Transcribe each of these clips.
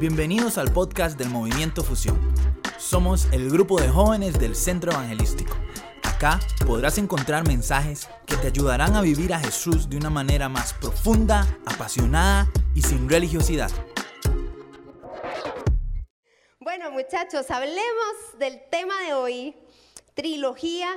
Bienvenidos al podcast del Movimiento Fusión. Somos el grupo de jóvenes del Centro Evangelístico. Acá podrás encontrar mensajes que te ayudarán a vivir a Jesús de una manera más profunda, apasionada y sin religiosidad. Bueno muchachos, hablemos del tema de hoy, trilogía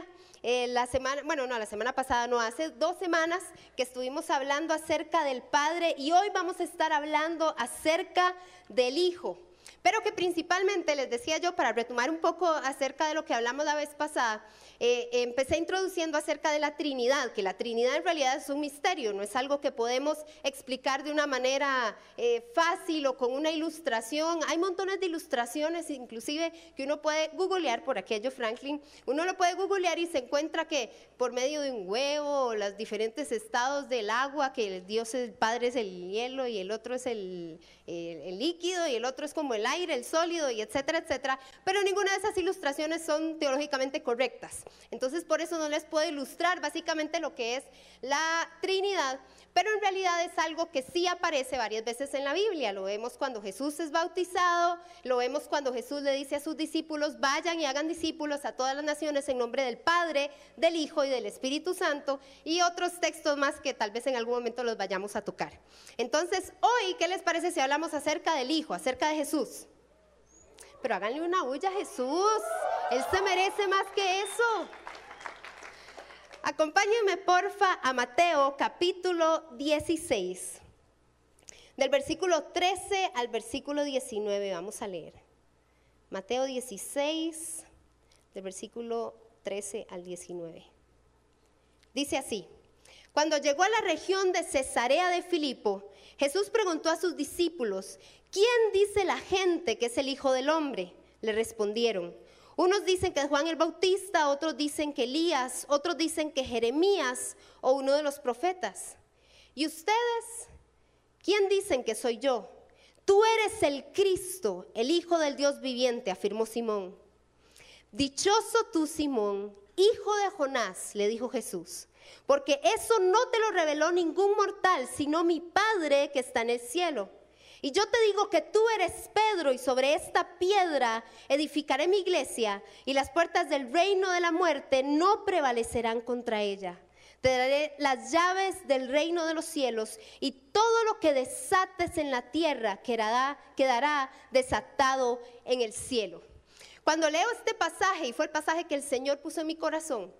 eh, la semana, bueno, no, la semana pasada, no, hace dos semanas que estuvimos hablando acerca del Padre y hoy vamos a estar hablando acerca del Hijo. Pero que principalmente, les decía yo, para retomar un poco acerca de lo que hablamos la vez pasada, eh, empecé introduciendo acerca de la Trinidad, que la Trinidad en realidad es un misterio, no es algo que podemos explicar de una manera eh, fácil o con una ilustración. Hay montones de ilustraciones, inclusive que uno puede googlear por aquello, Franklin. Uno lo puede googlear y se encuentra que por medio de un huevo, los diferentes estados del agua, que el Dios el Padre es el hielo y el otro es el, el líquido y el otro es como el aire, el sólido y etcétera, etcétera. Pero ninguna de esas ilustraciones son teológicamente correctas. Entonces, por eso no les puedo ilustrar básicamente lo que es la Trinidad, pero en realidad es algo que sí aparece varias veces en la Biblia. Lo vemos cuando Jesús es bautizado, lo vemos cuando Jesús le dice a sus discípulos, vayan y hagan discípulos a todas las naciones en nombre del Padre, del Hijo y del Espíritu Santo, y otros textos más que tal vez en algún momento los vayamos a tocar. Entonces, hoy, ¿qué les parece si hablamos acerca del Hijo, acerca de Jesús? Pero háganle una huya a Jesús. Él se merece más que eso. Acompáñenme porfa a Mateo capítulo 16. Del versículo 13 al versículo 19 vamos a leer. Mateo 16, del versículo 13 al 19. Dice así, cuando llegó a la región de Cesarea de Filipo, Jesús preguntó a sus discípulos, ¿quién dice la gente que es el Hijo del Hombre? Le respondieron, unos dicen que Juan el Bautista, otros dicen que Elías, otros dicen que Jeremías o uno de los profetas. ¿Y ustedes? ¿Quién dicen que soy yo? Tú eres el Cristo, el Hijo del Dios viviente, afirmó Simón. Dichoso tú, Simón, hijo de Jonás, le dijo Jesús, porque eso no te lo reveló ningún mortal, sino mi Padre que está en el cielo. Y yo te digo que tú eres Pedro y sobre esta piedra edificaré mi iglesia y las puertas del reino de la muerte no prevalecerán contra ella. Te daré las llaves del reino de los cielos y todo lo que desates en la tierra quedará, desatado en el cielo. Cuando leo este pasaje, y fue el pasaje que el Señor puso en mi corazón,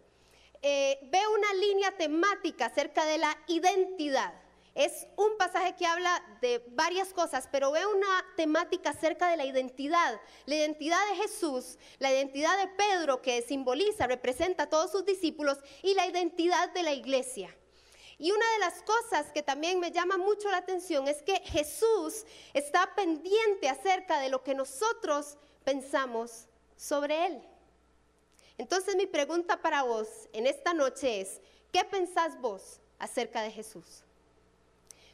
eh, veo una línea temática acerca de la identidad. Es un pasaje que habla de varias cosas, pero ve una temática acerca de la identidad. La identidad de Jesús, la identidad de Pedro, que simboliza, representa a todos sus discípulos, y la identidad de la iglesia. Y una de las cosas que también me llama mucho la atención es que Jesús está pendiente acerca de lo que nosotros pensamos sobre Él. Entonces mi pregunta para vos en esta noche es, ¿qué pensás vos acerca de Jesús?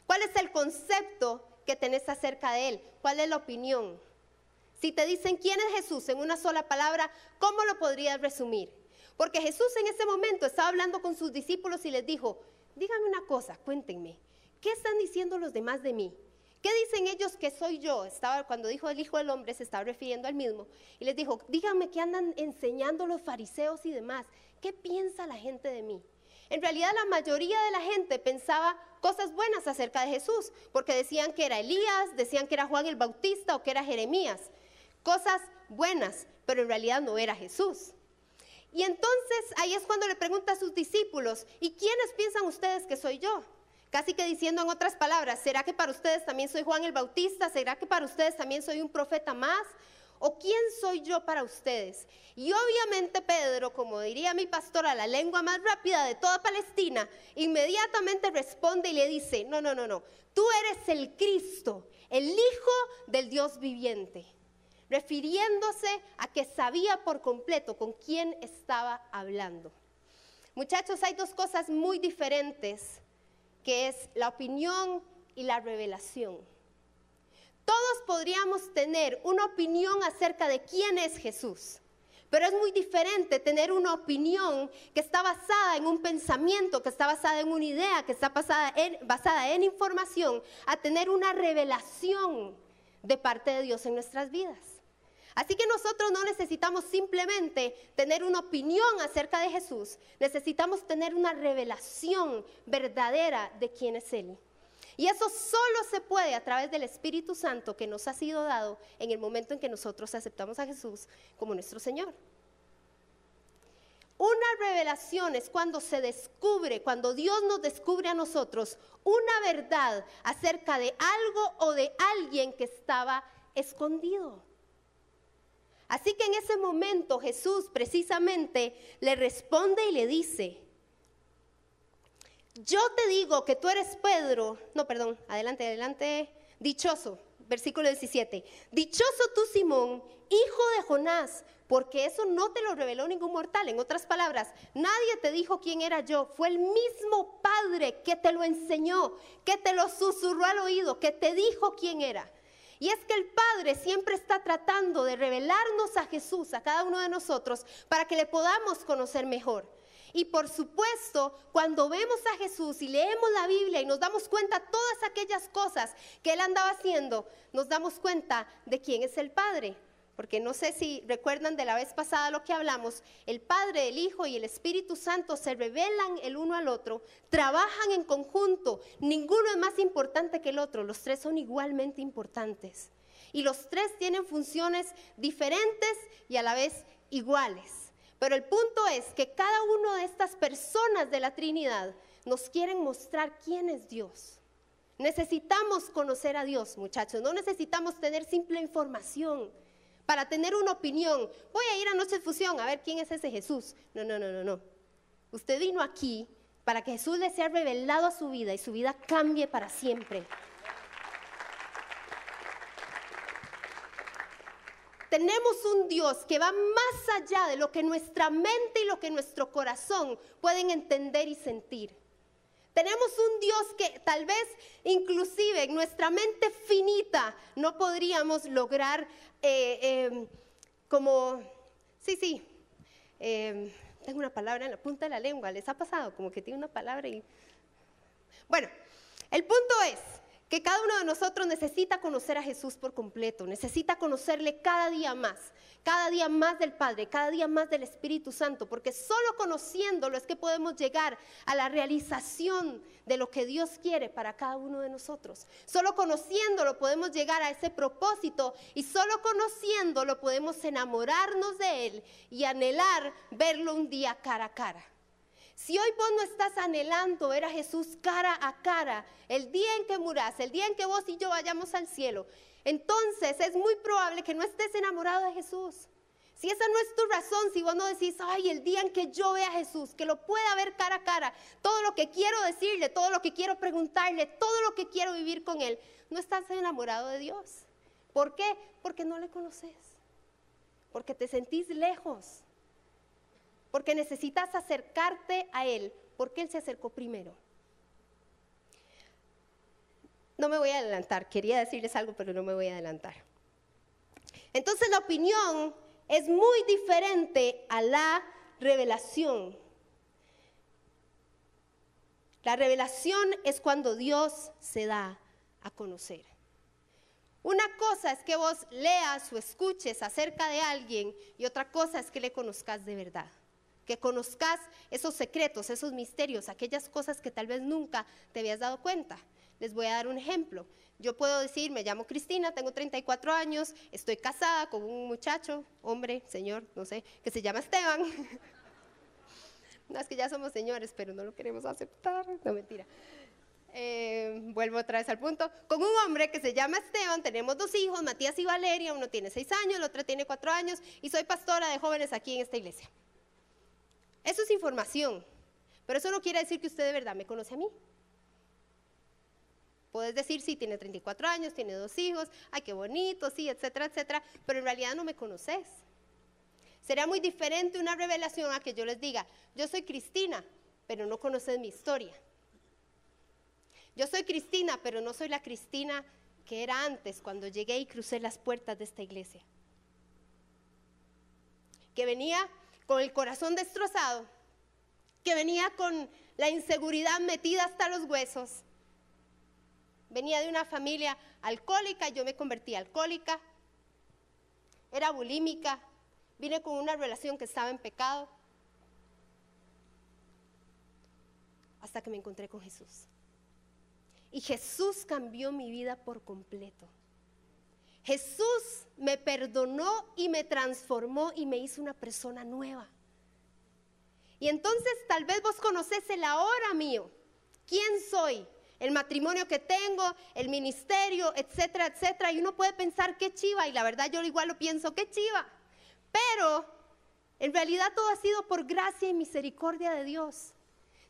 ¿Cuál es el concepto que tenés acerca de Él? ¿Cuál es la opinión? Si te dicen quién es Jesús en una sola palabra, ¿cómo lo podrías resumir? Porque Jesús en ese momento estaba hablando con sus discípulos y les dijo, díganme una cosa, cuéntenme, ¿qué están diciendo los demás de mí? ¿Qué dicen ellos que soy yo? Estaba, cuando dijo el Hijo del Hombre se estaba refiriendo al mismo. Y les dijo, díganme qué andan enseñando los fariseos y demás. ¿Qué piensa la gente de mí? En realidad la mayoría de la gente pensaba cosas buenas acerca de Jesús, porque decían que era Elías, decían que era Juan el Bautista o que era Jeremías. Cosas buenas, pero en realidad no era Jesús. Y entonces ahí es cuando le pregunta a sus discípulos, ¿y quiénes piensan ustedes que soy yo? Casi que diciendo en otras palabras, ¿será que para ustedes también soy Juan el Bautista? ¿Será que para ustedes también soy un profeta más? ¿O quién soy yo para ustedes? Y obviamente Pedro, como diría mi pastora, la lengua más rápida de toda Palestina, inmediatamente responde y le dice, no, no, no, no, tú eres el Cristo, el Hijo del Dios viviente, refiriéndose a que sabía por completo con quién estaba hablando. Muchachos, hay dos cosas muy diferentes, que es la opinión y la revelación. Todos podríamos tener una opinión acerca de quién es Jesús. Pero es muy diferente tener una opinión que está basada en un pensamiento, que está basada en una idea, que está basada en, información, a tener una revelación de parte de Dios en nuestras vidas. Así que nosotros no necesitamos simplemente tener una opinión acerca de Jesús, necesitamos tener una revelación verdadera de quién es Él. Y eso solo se puede a través del Espíritu Santo que nos ha sido dado en el momento en que nosotros aceptamos a Jesús como nuestro Señor. Una revelación es cuando se descubre, cuando Dios nos descubre a nosotros una verdad acerca de algo o de alguien que estaba escondido. Así que en ese momento Jesús precisamente le responde y le dice, yo te digo que tú eres Pedro, no, perdón, adelante, adelante, dichoso, versículo 17, dichoso tú Simón, hijo de Jonás, porque eso no te lo reveló ningún mortal. En otras palabras, nadie te dijo quién era yo, fue el mismo Padre que te lo enseñó, que te lo susurró al oído, que te dijo quién era. Y es que el Padre siempre está tratando de revelarnos a Jesús, a cada uno de nosotros, para que le podamos conocer mejor. Y por supuesto, cuando vemos a Jesús y leemos la Biblia y nos damos cuenta todas aquellas cosas que Él andaba haciendo, nos damos cuenta de quién es el Padre. Porque no sé si recuerdan de la vez pasada lo que hablamos, el Padre, el Hijo y el Espíritu Santo se revelan el uno al otro, trabajan en conjunto, ninguno es más importante que el otro, los tres son igualmente importantes. Y los tres tienen funciones diferentes y a la vez iguales. Pero el punto es que cada una de estas personas de la Trinidad nos quieren mostrar quién es Dios. Necesitamos conocer a Dios, muchachos. No necesitamos tener simple información para tener una opinión. Voy a ir a Noche de Fusión a ver quién es ese Jesús. No, no, no, no, no. Usted vino aquí para que Jesús le sea revelado a su vida y su vida cambie para siempre. Tenemos un Dios que va más allá de lo que nuestra mente y lo que nuestro corazón pueden entender y sentir. Tenemos un Dios que tal vez inclusive en nuestra mente finita no podríamos lograr eh, em, como, sí, sí, em, tengo una palabra en la punta de la lengua, ¿les ha pasado? Como que tiene una palabra y... Bueno, el punto es, que cada uno de nosotros necesita conocer a Jesús por completo, necesita conocerle cada día más, cada día más del Padre, cada día más del Espíritu Santo, porque solo conociéndolo es que podemos llegar a la realización de lo que Dios quiere para cada uno de nosotros. Solo conociéndolo podemos llegar a ese propósito y solo conociéndolo podemos enamorarnos de Él y anhelar verlo un día cara a cara. Si hoy vos no estás anhelando ver a Jesús cara a cara, el día en que muras, el día en que vos y yo vayamos al cielo, entonces es muy probable que no estés enamorado de Jesús. Si esa no es tu razón, si vos no decís, ay, el día en que yo vea a Jesús, que lo pueda ver cara a cara, todo lo que quiero decirle, todo lo que quiero preguntarle, todo lo que quiero vivir con Él, no estás enamorado de Dios. ¿Por qué? Porque no le conoces, porque te sentís lejos, porque necesitas acercarte a Él, porque Él se acercó primero. No me voy a adelantar, quería decirles algo, pero no me voy a adelantar. Entonces la opinión es muy diferente a la revelación. La revelación es cuando Dios se da a conocer. Una cosa es que vos leas o escuches acerca de alguien y otra cosa es que le conozcas de verdad que conozcas esos secretos, esos misterios, aquellas cosas que tal vez nunca te habías dado cuenta. Les voy a dar un ejemplo. Yo puedo decir, me llamo Cristina, tengo 34 años, estoy casada con un muchacho, hombre, señor, no sé, que se llama Esteban. no es que ya somos señores, pero no lo queremos aceptar. No, mentira. Eh, vuelvo otra vez al punto. Con un hombre que se llama Esteban, tenemos dos hijos, Matías y Valeria, uno tiene seis años, el otro tiene cuatro años, y soy pastora de jóvenes aquí en esta iglesia. Eso es información, pero eso no quiere decir que usted de verdad me conoce a mí. Puedes decir, sí, tiene 34 años, tiene dos hijos, ay, qué bonito, sí, etcétera, etcétera, pero en realidad no me conoces. Sería muy diferente una revelación a que yo les diga, yo soy Cristina, pero no conoces mi historia. Yo soy Cristina, pero no soy la Cristina que era antes cuando llegué y crucé las puertas de esta iglesia. Que venía con el corazón destrozado, que venía con la inseguridad metida hasta los huesos, Venía de una familia alcohólica, yo me convertí alcohólica. Era bulímica. Vine con una relación que estaba en pecado. Hasta que me encontré con Jesús. Y Jesús cambió mi vida por completo. Jesús me perdonó y me transformó y me hizo una persona nueva. Y entonces tal vez vos conocés el ahora mío. ¿Quién soy? El matrimonio que tengo, el ministerio, etcétera, etcétera. Y uno puede pensar qué chiva, y la verdad yo igual lo pienso, qué chiva. Pero en realidad todo ha sido por gracia y misericordia de Dios.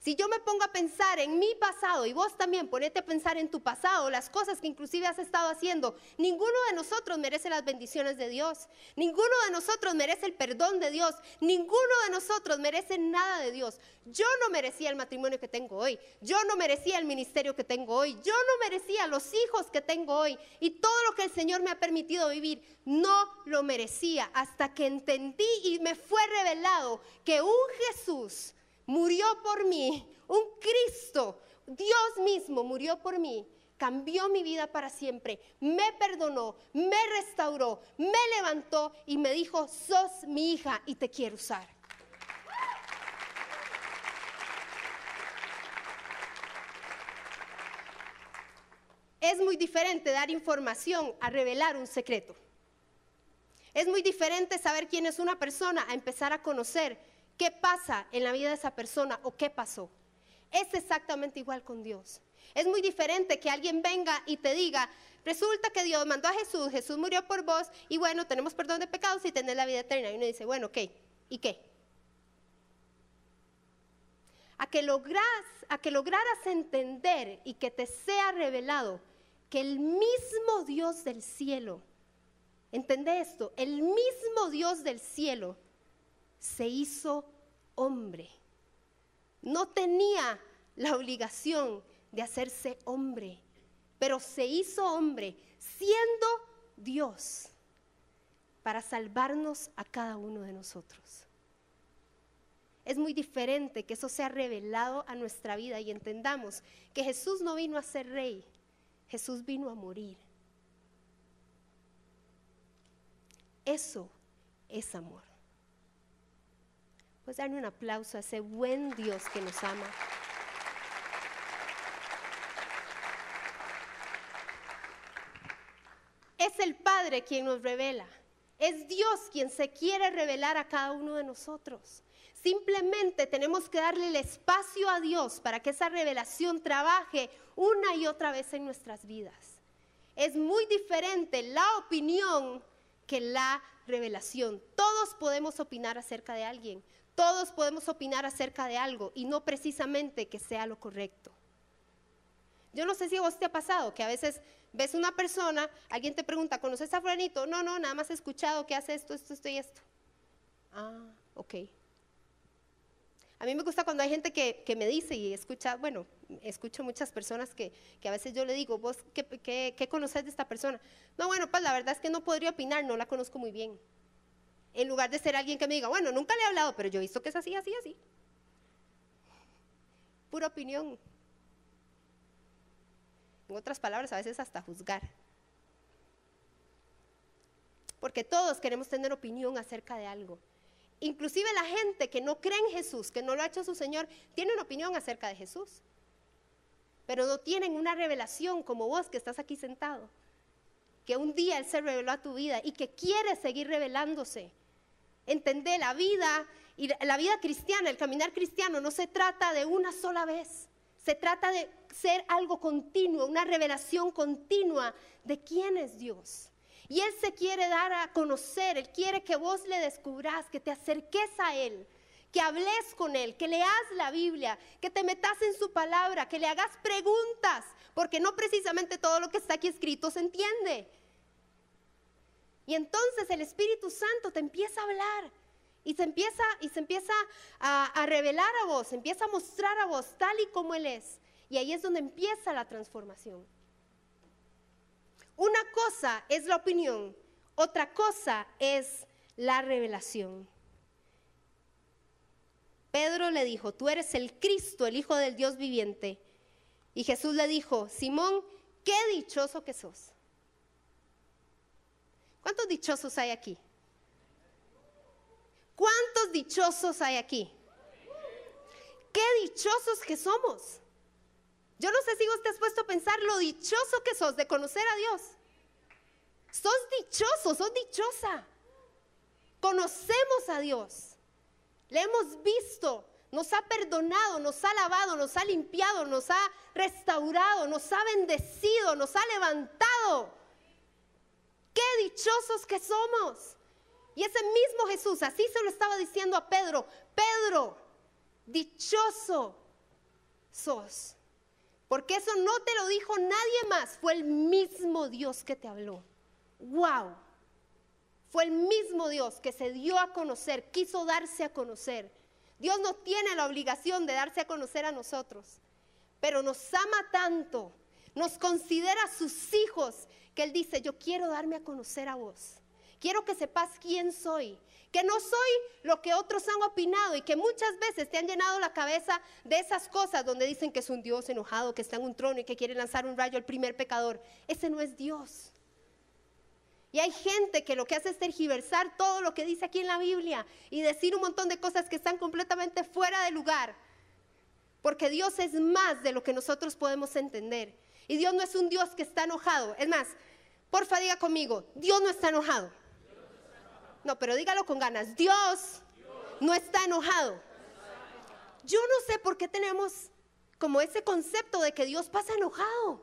Si yo me pongo a pensar en mi pasado y vos también ponete a pensar en tu pasado, las cosas que inclusive has estado haciendo, ninguno de nosotros merece las bendiciones de Dios, ninguno de nosotros merece el perdón de Dios, ninguno de nosotros merece nada de Dios. Yo no merecía el matrimonio que tengo hoy, yo no merecía el ministerio que tengo hoy, yo no merecía los hijos que tengo hoy. Y todo lo que el Señor me ha permitido vivir, no lo merecía hasta que entendí y me fue revelado que un Jesús murió por mí, un Cristo, Dios mismo murió por mí, cambió mi vida para siempre, me perdonó, me restauró, me levantó y me dijo, sos mi hija y te quiero usar. Es muy diferente dar información a revelar un secreto. Es muy diferente saber quién es una persona a empezar a conocer qué pasa en la vida de esa persona o qué pasó. Es exactamente igual con Dios. Es muy diferente que alguien venga y te diga, resulta que Dios mandó a Jesús, Jesús murió por vos y bueno, tenemos perdón de pecados y tenés la vida eterna. Y uno dice, bueno, ok, ¿y qué? A que, logras, a que lograras entender y que te sea revelado que el mismo Dios del cielo, entendé esto, el mismo Dios del cielo se hizo hombre. No tenía la obligación de hacerse hombre, pero se hizo hombre siendo Dios para salvarnos a cada uno de nosotros. Es muy diferente que eso sea revelado a nuestra vida y entendamos que Jesús no vino a ser rey, Jesús vino a morir. Eso es amor. Pues darle un aplauso a ese buen Dios que nos ama. Es el Padre quien nos revela. Es Dios quien se quiere revelar a cada uno de nosotros. Simplemente tenemos que darle el espacio a Dios para que esa revelación trabaje una y otra vez en nuestras vidas. Es muy diferente la opinión que la revelación. Todos podemos opinar acerca de alguien, todos podemos opinar acerca de algo y no precisamente que sea lo correcto. Yo no sé si a vos te ha pasado que a veces ves una persona, alguien te pregunta, ¿conoces a Fulanito? No, no, nada más he escuchado que hace esto, esto, esto y esto. Ah, ok. A mí me gusta cuando hay gente que, me dice y escucha, bueno, escucho muchas personas que, a veces yo le digo, ¿vos qué, qué, qué conoces de esta persona? No, bueno, pues la verdad es que no podría opinar, no la conozco muy bien en lugar de ser alguien que me diga, bueno, nunca le he hablado, pero yo he visto que es así, así, así. Pura opinión. En otras palabras, a veces hasta juzgar. Porque todos queremos tener opinión acerca de algo. Inclusive la gente que no cree en Jesús, que no lo ha hecho su Señor, tiene una opinión acerca de Jesús. Pero no tienen una revelación como vos que estás aquí sentado. Que un día Él se reveló a tu vida y que quiere seguir revelándose entender la vida y la vida cristiana, el caminar cristiano no se trata de una sola vez. Se trata de ser algo continuo, una revelación continua de quién es Dios. Y Él se quiere dar a conocer, Él quiere que vos le descubras, que te acerques a Él, que hables con Él, que leas la Biblia, que te metas en su palabra, que le hagas preguntas, porque no precisamente todo lo que está aquí escrito se entiende. Y entonces el Espíritu Santo te empieza a hablar y se empieza, y se empieza a, a revelar a vos, empieza a mostrar a vos tal y como Él es. Y ahí es donde empieza la transformación. Una cosa es la opinión, otra cosa es la revelación. Pedro le dijo, tú eres el Cristo, el Hijo del Dios viviente. Y Jesús le dijo, Simón, qué dichoso que sos. ¿Cuántos dichosos hay aquí? ¿Cuántos dichosos hay aquí? Qué dichosos que somos. Yo no sé si vos te has puesto a pensar lo dichoso que sos de conocer a Dios. Sos dichoso, sos dichosa. Conocemos a Dios. Le hemos visto, nos ha perdonado, nos ha lavado, nos ha limpiado, nos ha restaurado, nos ha bendecido, nos ha levantado. Qué dichosos que somos. Y ese mismo Jesús, así se lo estaba diciendo a Pedro, Pedro, dichoso sos. Porque eso no te lo dijo nadie más, fue el mismo Dios que te habló. ¡Wow! Fue el mismo Dios que se dio a conocer, quiso darse a conocer. Dios no tiene la obligación de darse a conocer a nosotros, pero nos ama tanto, nos considera sus hijos, que Él dice, yo quiero darme a conocer a vos. Quiero que sepas quién soy, que no soy lo que otros han opinado y que muchas veces te han llenado la cabeza de esas cosas donde dicen que es un Dios enojado, que está en un trono y que quiere lanzar un rayo al primer pecador. Ese no es Dios. Y hay gente que lo que hace es tergiversar todo lo que dice aquí en la Biblia y decir un montón de cosas que están completamente fuera de lugar. Porque Dios es más de lo que nosotros podemos entender. Y Dios no es un Dios que está enojado. Es más, porfa diga conmigo, Dios no está enojado. No, pero dígalo con ganas. Dios no está enojado. Yo no sé por qué tenemos como ese concepto de que Dios pasa enojado.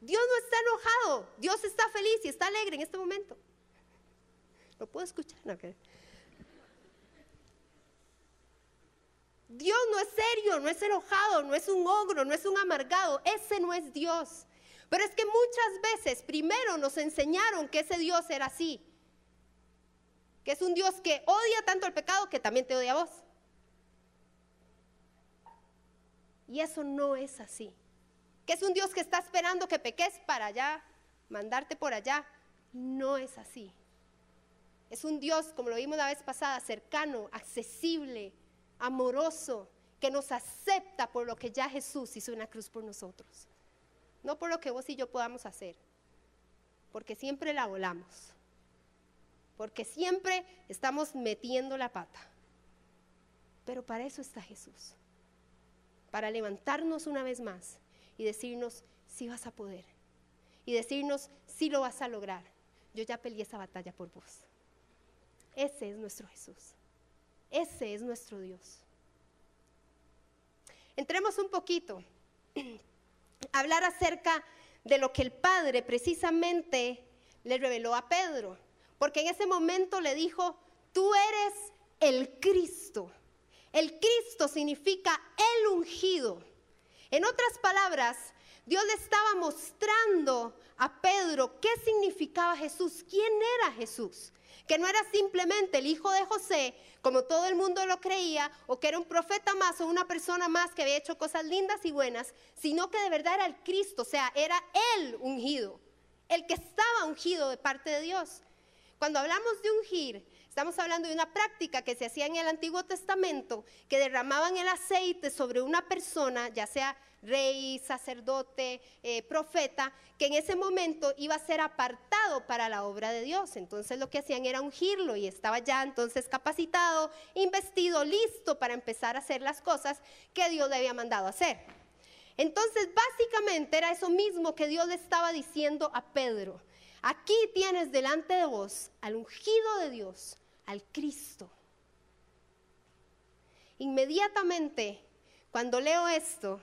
Dios no está enojado, Dios está feliz y está alegre en este momento. ¿Lo puedo escuchar? Dios no es serio, no es enojado, no es un ogro, no es un amargado. Ese no es Dios. Pero es que muchas veces primero nos enseñaron que ese Dios era así. Que es un Dios que odia tanto el pecado que también te odia a vos. Y eso no es así que es un Dios que está esperando que peques para allá, mandarte por allá. No es así. Es un Dios, como lo vimos la vez pasada, cercano, accesible, amoroso, que nos acepta por lo que ya Jesús hizo en la cruz por nosotros. No por lo que vos y yo podamos hacer, porque siempre la volamos, porque siempre estamos metiendo la pata. Pero para eso está Jesús, para levantarnos una vez más y decirnos si vas a poder. Y decirnos si lo vas a lograr. Yo ya peleé esa batalla por vos. Ese es nuestro Jesús. Ese es nuestro Dios. Entremos un poquito a hablar acerca de lo que el Padre precisamente le reveló a Pedro. Porque en ese momento le dijo, tú eres el Cristo. El Cristo significa el ungido. En otras palabras, Dios le estaba mostrando a Pedro qué significaba Jesús, quién era Jesús. Que no era simplemente el hijo de José, como todo el mundo lo creía, o que era un profeta más o una persona más que había hecho cosas lindas y buenas, sino que de verdad era el Cristo, o sea, era Él ungido, el que estaba ungido de parte de Dios. Cuando hablamos de ungir, Estamos hablando de una práctica que se hacía en el Antiguo Testamento, que derramaban el aceite sobre una persona, ya sea rey, sacerdote, eh, profeta, que en ese momento iba a ser apartado para la obra de Dios. Entonces lo que hacían era ungirlo y estaba ya entonces capacitado, investido, listo para empezar a hacer las cosas que Dios le había mandado hacer. Entonces básicamente era eso mismo que Dios le estaba diciendo a Pedro. Aquí tienes delante de vos al ungido de Dios, al Cristo. Inmediatamente, cuando leo esto,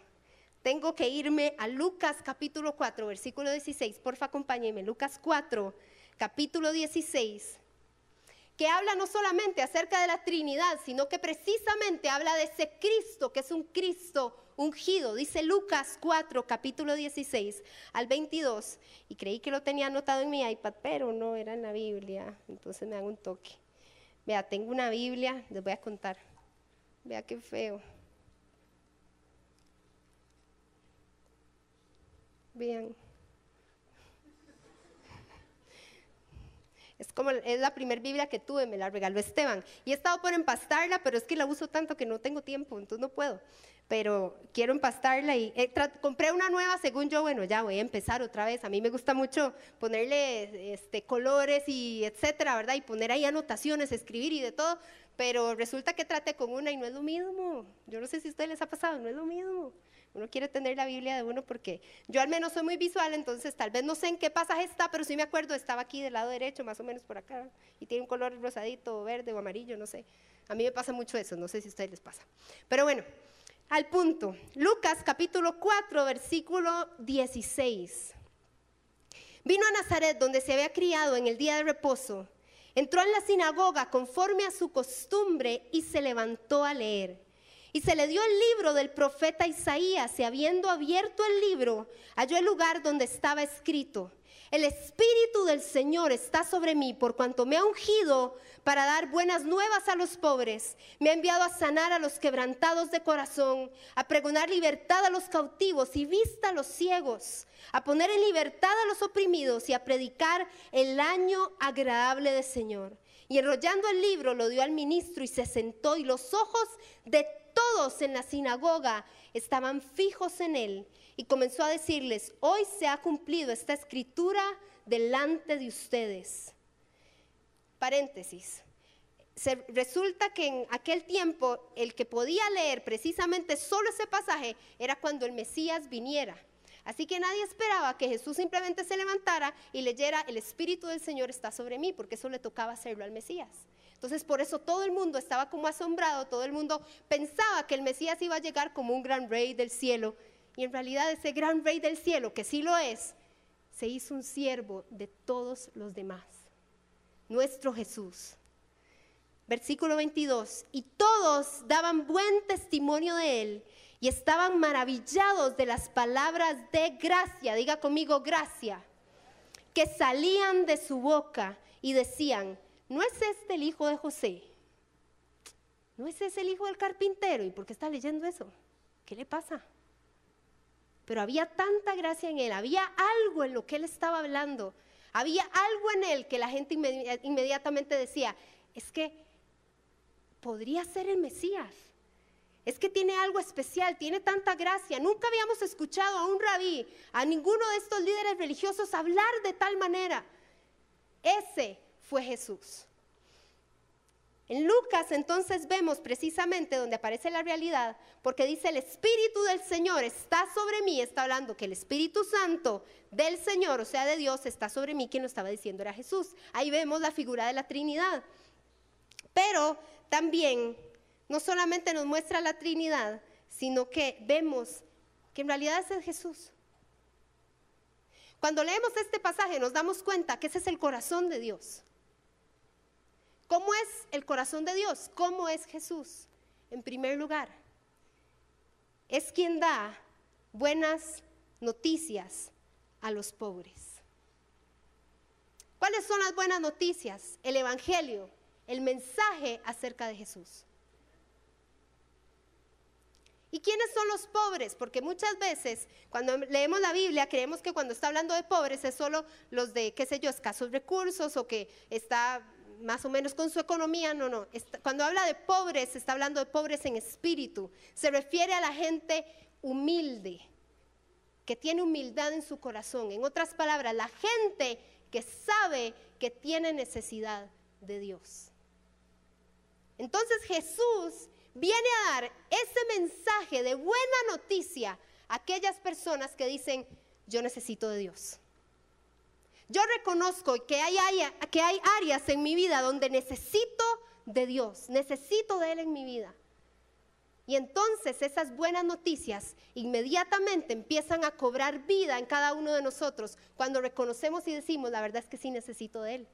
tengo que irme a Lucas capítulo 4, versículo 16. Porfa, acompáñenme. Lucas 4, capítulo 16. Que habla no solamente acerca de la Trinidad, sino que precisamente habla de ese Cristo, que es un Cristo ungido. Dice Lucas 4, capítulo 16 al 22. Y creí que lo tenía anotado en mi iPad, pero no era en la Biblia. Entonces me hago un toque. Vea, tengo una Biblia, les voy a contar. Vea qué feo. Vean. Es como es la primer Biblia que tuve, me la regaló Esteban. Y he estado por empastarla, pero es que la uso tanto que no tengo tiempo, entonces no puedo. Pero quiero empastarla y compré una nueva, según yo, bueno, ya voy a empezar otra vez. A mí me gusta mucho ponerle este, colores y etcétera, ¿verdad? Y poner ahí anotaciones, escribir y de todo. Pero resulta que traté con una y no es lo mismo. Yo no sé si a ustedes les ha pasado, no es lo mismo. Uno quiere tener la Biblia de uno porque yo al menos soy muy visual, entonces tal vez no sé en qué pasaje está, pero sí me acuerdo, estaba aquí del lado derecho, más o menos por acá, y tiene un color rosadito, verde o amarillo, no sé. A mí me pasa mucho eso, no sé si a ustedes les pasa. Pero bueno, al punto. Lucas capítulo 4, versículo 16. Vino a Nazaret, donde se había criado en el día de reposo. Entró en la sinagoga conforme a su costumbre y se levantó a leer. Y se le dio el libro del profeta Isaías y habiendo abierto el libro, halló el lugar donde estaba escrito. El Espíritu del Señor está sobre mí por cuanto me ha ungido para dar buenas nuevas a los pobres. Me ha enviado a sanar a los quebrantados de corazón, a pregonar libertad a los cautivos y vista a los ciegos, a poner en libertad a los oprimidos y a predicar el año agradable del Señor. Y enrollando el libro lo dio al ministro y se sentó y los ojos de todos en la sinagoga estaban fijos en él y comenzó a decirles, hoy se ha cumplido esta escritura delante de ustedes. Paréntesis. resulta que en aquel tiempo el que podía leer precisamente solo ese pasaje era cuando el Mesías viniera. Así que nadie esperaba que Jesús simplemente se levantara y leyera, el Espíritu del Señor está sobre mí, porque eso le tocaba hacerlo al Mesías. Entonces por eso todo el mundo estaba como asombrado, todo el mundo pensaba que el Mesías iba a llegar como un gran rey del cielo. Y en realidad ese gran rey del cielo, que sí lo es, se hizo un siervo de todos los demás. Nuestro Jesús. Versículo 22. Y todos daban buen testimonio de él y estaban maravillados de las palabras de gracia, diga conmigo gracia, que salían de su boca y decían, ¿no es este el hijo de José? ¿No es ese el hijo del carpintero? ¿Y por qué está leyendo eso? ¿Qué le pasa? Pero había tanta gracia en él, había algo en lo que él estaba hablando, había algo en él que la gente inmediatamente decía, es que podría ser el Mesías. Es que tiene algo especial, tiene tanta gracia. Nunca habíamos escuchado a un rabí, a ninguno de estos líderes religiosos hablar de tal manera. Ese fue Jesús. En Lucas entonces vemos precisamente donde aparece la realidad, porque dice el Espíritu del Señor está sobre mí, está hablando que el Espíritu Santo del Señor, o sea, de Dios, está sobre mí, quien lo estaba diciendo era Jesús. Ahí vemos la figura de la Trinidad. Pero también no solamente nos muestra la Trinidad, sino que vemos que en realidad es Jesús. Cuando leemos este pasaje nos damos cuenta que ese es el corazón de Dios. ¿Cómo es el corazón de Dios? ¿Cómo es Jesús? En primer lugar, es quien da buenas noticias a los pobres. ¿Cuáles son las buenas noticias? El Evangelio, el mensaje acerca de Jesús. ¿Y quiénes son los pobres? Porque muchas veces cuando leemos la Biblia creemos que cuando está hablando de pobres es solo los de, qué sé yo, escasos recursos o que está más o menos con su economía. No, no. cuando habla de pobres, está hablando de pobres en espíritu. Se refiere a la gente humilde, que tiene humildad en su corazón. En otras palabras, la gente que sabe que tiene necesidad de Dios. Entonces Jesús viene a dar ese mensaje de buena noticia a aquellas personas que dicen, yo necesito de Dios. Yo reconozco que hay, áreas en mi vida donde necesito de Dios, necesito de Él en mi vida. Y entonces esas buenas noticias inmediatamente empiezan a cobrar vida en cada uno de nosotros cuando reconocemos y decimos, la verdad es que sí necesito de Él.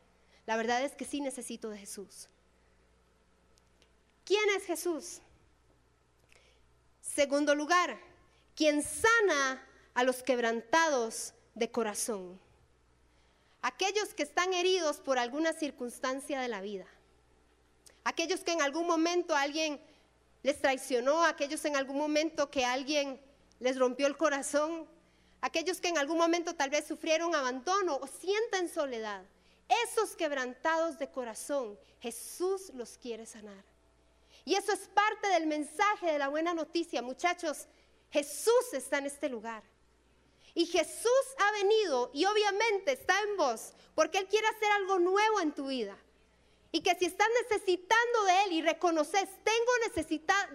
La verdad es que sí necesito de Jesús. ¿Quién es Jesús? Segundo lugar, quien sana a los quebrantados de corazón. Aquellos que están heridos por alguna circunstancia de la vida. Aquellos que en algún momento alguien les traicionó, aquellos en algún momento que alguien les rompió el corazón, aquellos que en algún momento tal vez sufrieron abandono o sienten soledad. Esos quebrantados de corazón, Jesús los quiere sanar. Y eso es parte del mensaje de la buena noticia, muchachos. Jesús está en este lugar. Y Jesús ha venido y obviamente está en vos porque Él quiere hacer algo nuevo en tu vida. Y que si estás necesitando de Él y reconoces, tengo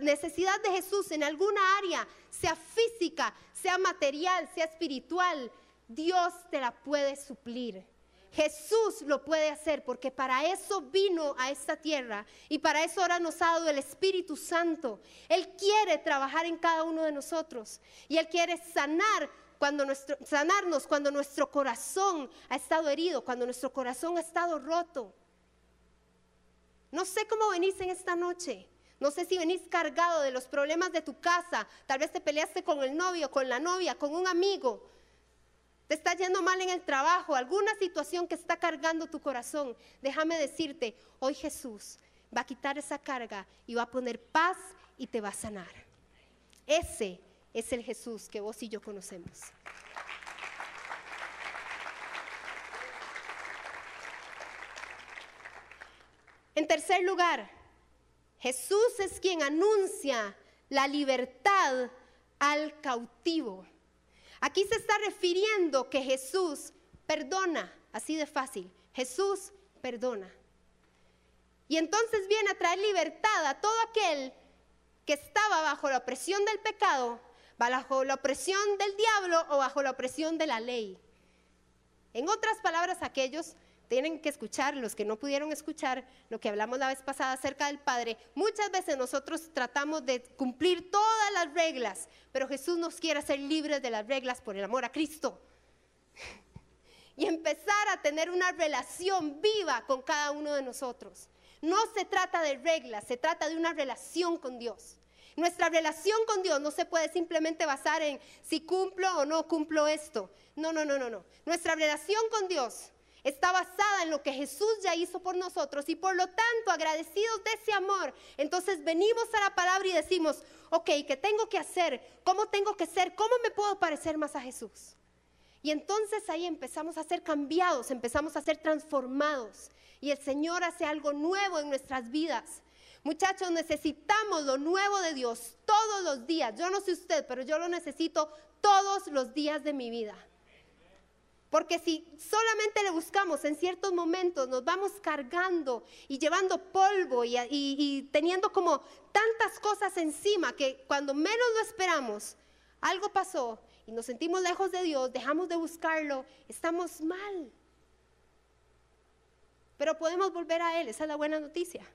necesidad de Jesús en alguna área, sea física, sea material, sea espiritual, Dios te la puede suplir. Jesús lo puede hacer porque para eso vino a esta tierra y para eso ahora nos ha dado el Espíritu Santo. Él quiere trabajar en cada uno de nosotros y Él quiere sanar cuando nuestro, sanarnos cuando nuestro corazón ha estado herido, cuando nuestro corazón ha estado roto. No sé cómo venís en esta noche. No sé si venís cargado de los problemas de tu casa. Tal vez te peleaste con el novio, con la novia, con un amigo. Te está yendo mal en el trabajo, alguna situación que está cargando tu corazón. Déjame decirte, hoy Jesús va a quitar esa carga y va a poner paz y te va a sanar. Ese es el Jesús que vos y yo conocemos. En tercer lugar, Jesús es quien anuncia la libertad al cautivo. Aquí se está refiriendo que Jesús perdona, así de fácil. Jesús perdona. Y entonces viene a traer libertad a todo aquel que estaba bajo la opresión del pecado, bajo la opresión del diablo o bajo la opresión de la ley. En otras palabras, aquellos tienen que escuchar, los que no pudieron escuchar lo que hablamos la vez pasada acerca del Padre, muchas veces nosotros tratamos de cumplir todas las reglas, pero Jesús nos quiere hacer libres de las reglas por el amor a Cristo. Y empezar a tener una relación viva con cada uno de nosotros. No se trata de reglas, se trata de una relación con Dios. Nuestra relación con Dios no se puede simplemente basar en si cumplo o no cumplo esto. No, no, no, no, no. Nuestra relación con Dios está basada en lo que Jesús ya hizo por nosotros y por lo tanto agradecidos de ese amor, entonces venimos a la palabra y decimos, ok, ¿qué tengo que hacer? ¿Cómo tengo que ser? ¿Cómo me puedo parecer más a Jesús? Y entonces ahí empezamos a ser cambiados, empezamos a ser transformados y el Señor hace algo nuevo en nuestras vidas. Muchachos, necesitamos lo nuevo de Dios todos los días. Yo no sé usted, pero yo lo necesito todos los días de mi vida. Porque si solamente le buscamos en ciertos momentos, nos vamos cargando y llevando polvo y, teniendo como tantas cosas encima que cuando menos lo esperamos, algo pasó y nos sentimos lejos de Dios, dejamos de buscarlo, estamos mal. Pero podemos volver a Él, esa es la buena noticia.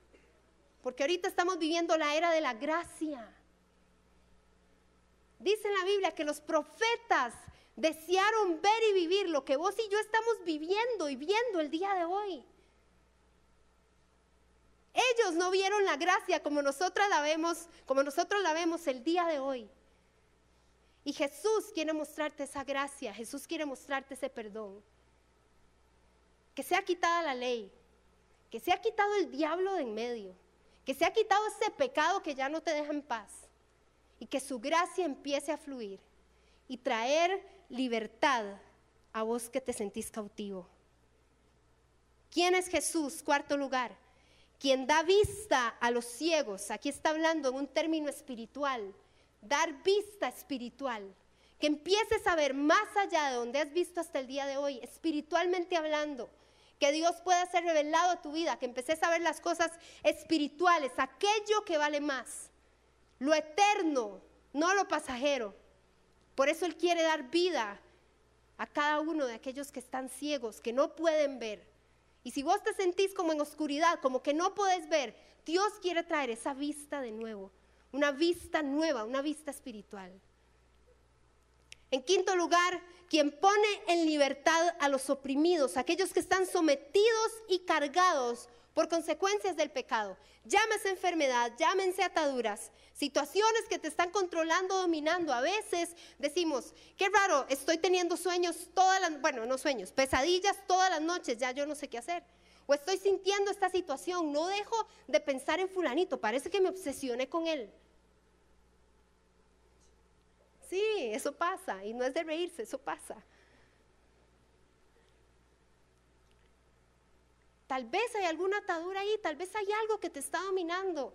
Porque ahorita estamos viviendo la era de la gracia. Dice en la Biblia que los profetas desearon ver y vivir lo que vos y yo estamos viviendo y viendo el día de hoy. Ellos no vieron la gracia como nosotras la vemos, como nosotros la vemos el día de hoy. Y Jesús quiere mostrarte esa gracia, Jesús quiere mostrarte ese perdón. Que sea quitada la ley, que sea quitado el diablo de en medio, que sea quitado ese pecado que ya no te deja en paz y que su gracia empiece a fluir y traer libertad a vos que te sentís cautivo. ¿Quién es Jesús? Cuarto lugar. Quien da vista a los ciegos. Aquí está hablando en un término espiritual. Dar vista espiritual. Que empieces a ver más allá de donde has visto hasta el día de hoy, espiritualmente hablando. Que Dios pueda ser revelado a tu vida. Que empeces a ver las cosas espirituales. Aquello que vale más. Lo eterno, no lo pasajero. Por eso Él quiere dar vida a cada uno de aquellos que están ciegos, que no pueden ver. Y si vos te sentís como en oscuridad, como que no puedes ver, Dios quiere traer esa vista de nuevo, una vista nueva, una vista espiritual. En quinto lugar, quien pone en libertad a los oprimidos, aquellos que están sometidos y cargados por consecuencias del pecado. Llámese enfermedad, llámense ataduras, situaciones que te están controlando, dominando. A veces decimos, qué raro, estoy teniendo sueños todas las, bueno, no sueños, pesadillas todas las noches, ya yo no sé qué hacer. O estoy sintiendo esta situación, no dejo de pensar en fulanito, parece que me obsesioné con él. Sí, eso pasa, y no es de reírse, eso pasa. Tal vez hay alguna atadura ahí, tal vez hay algo que te está dominando.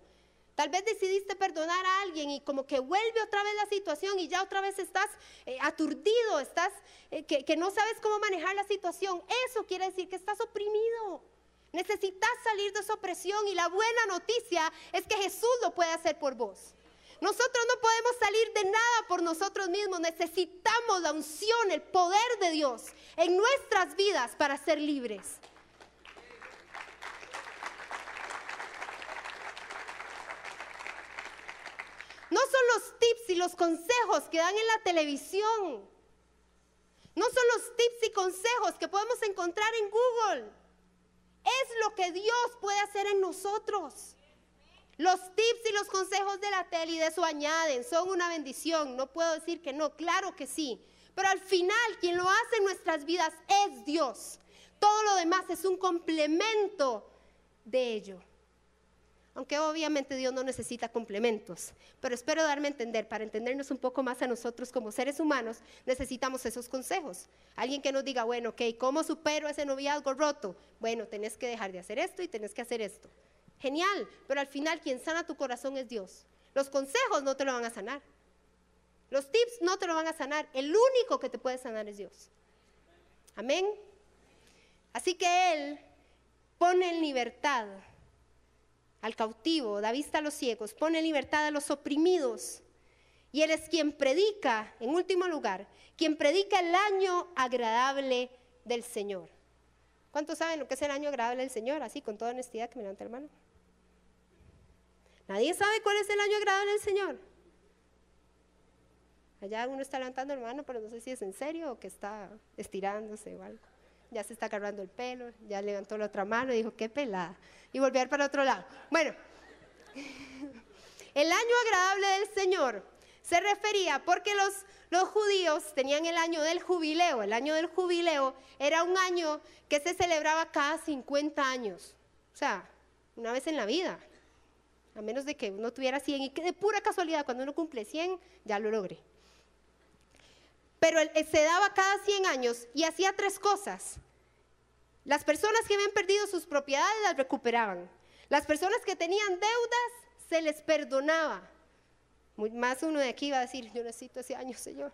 Tal vez decidiste perdonar a alguien y como que vuelve otra vez la situación y ya otra vez estás eh, aturdido, estás eh, que, que no sabes cómo manejar la situación. Eso quiere decir que estás oprimido. Necesitas salir de esa opresión y la buena noticia es que Jesús lo puede hacer por vos. Nosotros no podemos salir de nada por nosotros mismos. Necesitamos la unción, el poder de Dios en nuestras vidas para ser libres. No son los tips y los consejos que dan en la televisión. No son los tips y consejos que podemos encontrar en Google. Es lo que Dios puede hacer en nosotros. Los tips y los consejos de la tele y de eso añaden, son una bendición. No puedo decir que no, claro que sí. Pero al final quien lo hace en nuestras vidas es Dios. Todo lo demás es un complemento de ello. Aunque obviamente Dios no necesita complementos, pero espero darme a entender, para entendernos un poco más a nosotros como seres humanos, necesitamos esos consejos. Alguien que nos diga, bueno, ok, ¿cómo supero ese noviazgo roto? Bueno, tenés que dejar de hacer esto y tenés que hacer esto. Genial, pero al final quien sana tu corazón es Dios. Los consejos no te lo van a sanar. Los tips no te lo van a sanar. El único que te puede sanar es Dios. Amén. Así que Él pone en libertad al cautivo, da vista a los ciegos, pone en libertad a los oprimidos. Y Él es quien predica, en último lugar, quien predica el año agradable del Señor. ¿Cuántos saben lo que es el año agradable del Señor? Así, con toda honestidad, que me levanta hermano. Nadie sabe cuál es el año agradable del Señor. Allá uno está levantando hermano, pero no sé si es en serio o que está estirándose o algo. Ya se está agarrando el pelo, ya levantó la otra mano y dijo, qué pelada. Y volvió para otro lado. Bueno, el año agradable del Señor se refería porque los, los judíos tenían el año del jubileo. El año del jubileo era un año que se celebraba cada 50 años. O sea, una vez en la vida a menos de que uno tuviera 100 y que de pura casualidad cuando uno cumple 100 ya lo logré. Pero se daba cada 100 años y hacía tres cosas. Las personas que habían perdido sus propiedades las recuperaban. Las personas que tenían deudas se les perdonaba. más uno de aquí va a decir, yo necesito ese año, Señor.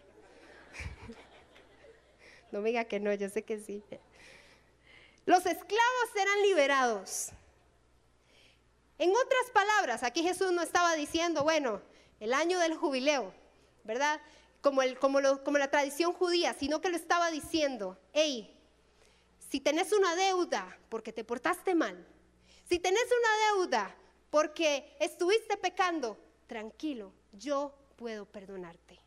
no me diga que no, yo sé que sí. Los esclavos eran liberados. En otras palabras, aquí Jesús no estaba diciendo, bueno, el año del jubileo, ¿verdad? Como, la tradición judía, sino que lo estaba diciendo, hey, si tenés una deuda porque te portaste mal, si tenés una deuda porque estuviste pecando, tranquilo, yo puedo perdonarte.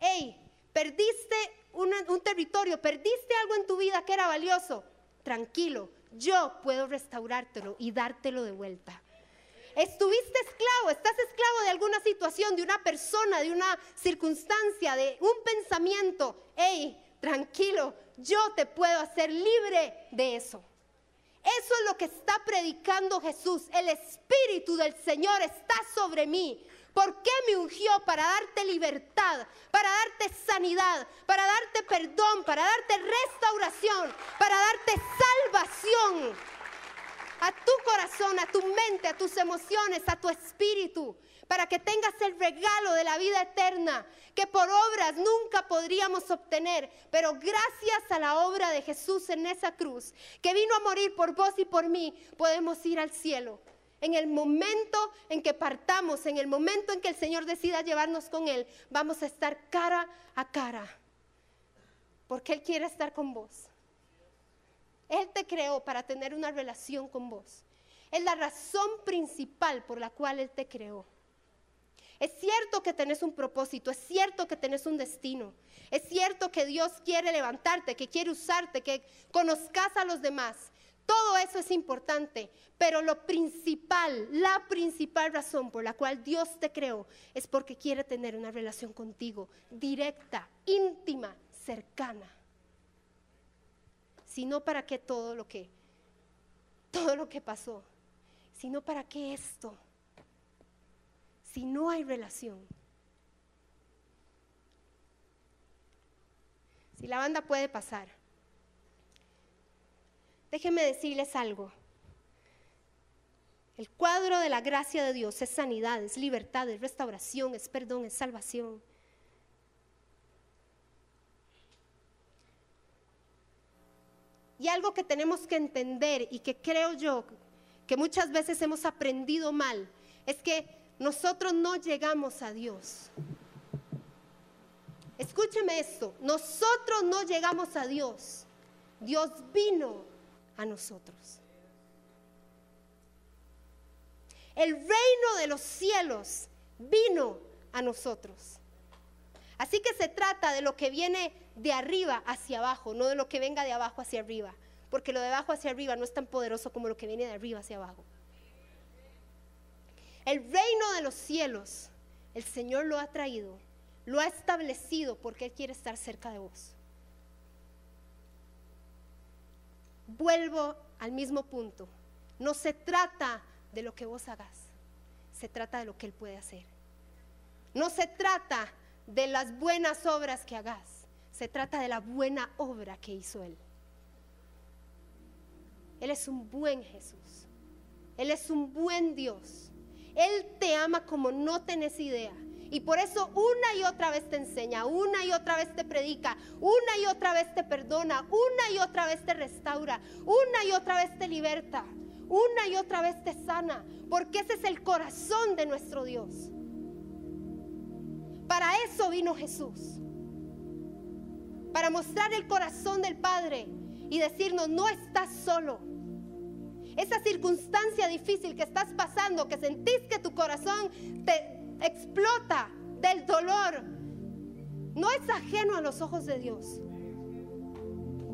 Hey, perdiste un, un territorio, perdiste algo en tu vida que era valioso, tranquilo, yo puedo restaurártelo y dártelo de vuelta. Estuviste esclavo, estás esclavo de alguna situación, de una persona, de una circunstancia, de un pensamiento. Hey, tranquilo, yo te puedo hacer libre de eso. Eso es lo que está predicando Jesús. El Espíritu del Señor está sobre mí. ¿Por qué me ungió? Para darte libertad, para darte sanidad, para darte perdón, para darte restauración, para darte salvación a tu corazón, a tu mente, a tus emociones, a tu espíritu, para que tengas el regalo de la vida eterna que por obras nunca podríamos obtener, pero gracias a la obra de Jesús en esa cruz, que vino a morir por vos y por mí, podemos ir al cielo en el momento en que partamos, en el momento en que el Señor decida llevarnos con Él, vamos a estar cara a cara. Porque Él quiere estar con vos. Él te creó para tener una relación con vos. Es la razón principal por la cual Él te creó. Es cierto que tenés un propósito, es cierto que tenés un destino, es cierto que Dios quiere levantarte, que quiere usarte, que conozcas a los demás, todo eso es importante, pero lo principal, la principal razón por la cual Dios te creó es porque quiere tener una relación contigo, directa, íntima, cercana. Si no, ¿para qué todo lo que todo lo que pasó? Si no, ¿para qué esto? Si no hay relación. Si la banda puede pasar. Déjenme decirles algo. El cuadro de la gracia de Dios es sanidad, es libertad, es restauración, es perdón, es salvación. Y algo que tenemos que entender y que creo yo que muchas veces hemos aprendido mal es que nosotros no llegamos a Dios. Escúcheme esto, nosotros no llegamos a Dios. Dios vino a nosotros. El reino de los cielos vino a nosotros. Así que se trata de lo que viene de arriba hacia abajo, no de lo que venga de abajo hacia arriba, porque lo de abajo hacia arriba no es tan poderoso como lo que viene de arriba hacia abajo. El reino de los cielos, el Señor lo ha traído, lo ha establecido porque Él quiere estar cerca de vos. Vuelvo al mismo punto. No se trata de lo que vos hagas, se trata de lo que Él puede hacer. No se trata de las buenas obras que hagas, se trata de la buena obra que hizo Él. Él es un buen Jesús. Él es un buen Dios. Él te ama como no tenés idea. Y por eso una y otra vez te enseña, una y otra vez te predica, una y otra vez te perdona, una y otra vez te restaura, una y otra vez te liberta, una y otra vez te sana, porque ese es el corazón de nuestro Dios. Para eso vino Jesús, para mostrar el corazón del Padre y decirnos, no estás solo. Esa circunstancia difícil que estás pasando, que sentís que tu corazón te explota del dolor, no es ajeno a los ojos de Dios.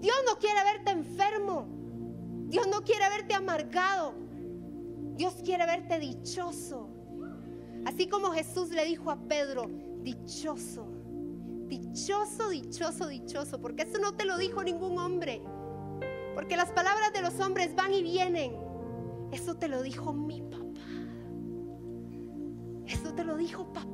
Dios no quiere verte enfermo. Dios no quiere verte amargado. Dios quiere verte dichoso. Así como Jesús le dijo a Pedro, dichoso, dichoso, dichoso, dichoso, porque eso no te lo dijo ningún hombre. Porque las palabras de los hombres van y vienen. Eso te lo dijo mi papá. Eso te lo dijo papá.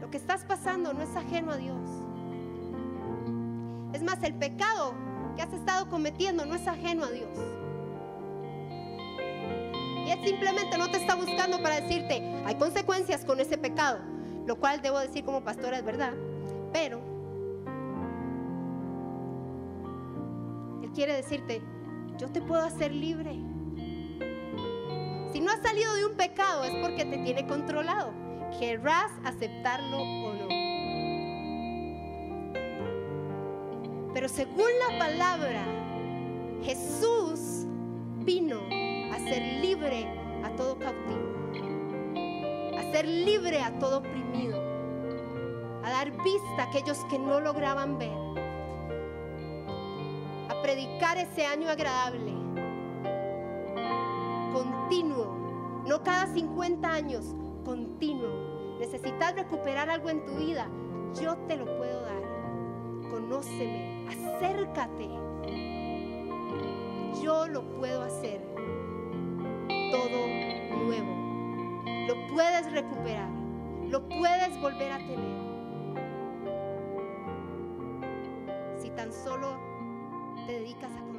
Lo que estás pasando no es ajeno a Dios. Es más, el pecado que has estado cometiendo no es ajeno a Dios. Y Él simplemente no te está buscando para decirte, hay consecuencias con ese pecado, lo cual debo decir como pastora es verdad, pero quiere decirte, yo te puedo hacer libre. Si no has salido de un pecado es porque te tiene controlado. Querrás aceptarlo o no. Pero según la palabra, Jesús vino a ser libre a todo cautivo, a ser libre a todo oprimido, a dar vista a aquellos que no lograban ver, predicar ese año agradable, continuo, no cada 50 años, continuo. Necesitas recuperar algo en tu vida, yo te lo puedo dar. Conóceme, acércate. Yo lo puedo hacer todo nuevo. Lo puedes recuperar, lo puedes volver a tener. Si tan solo te dedicas a.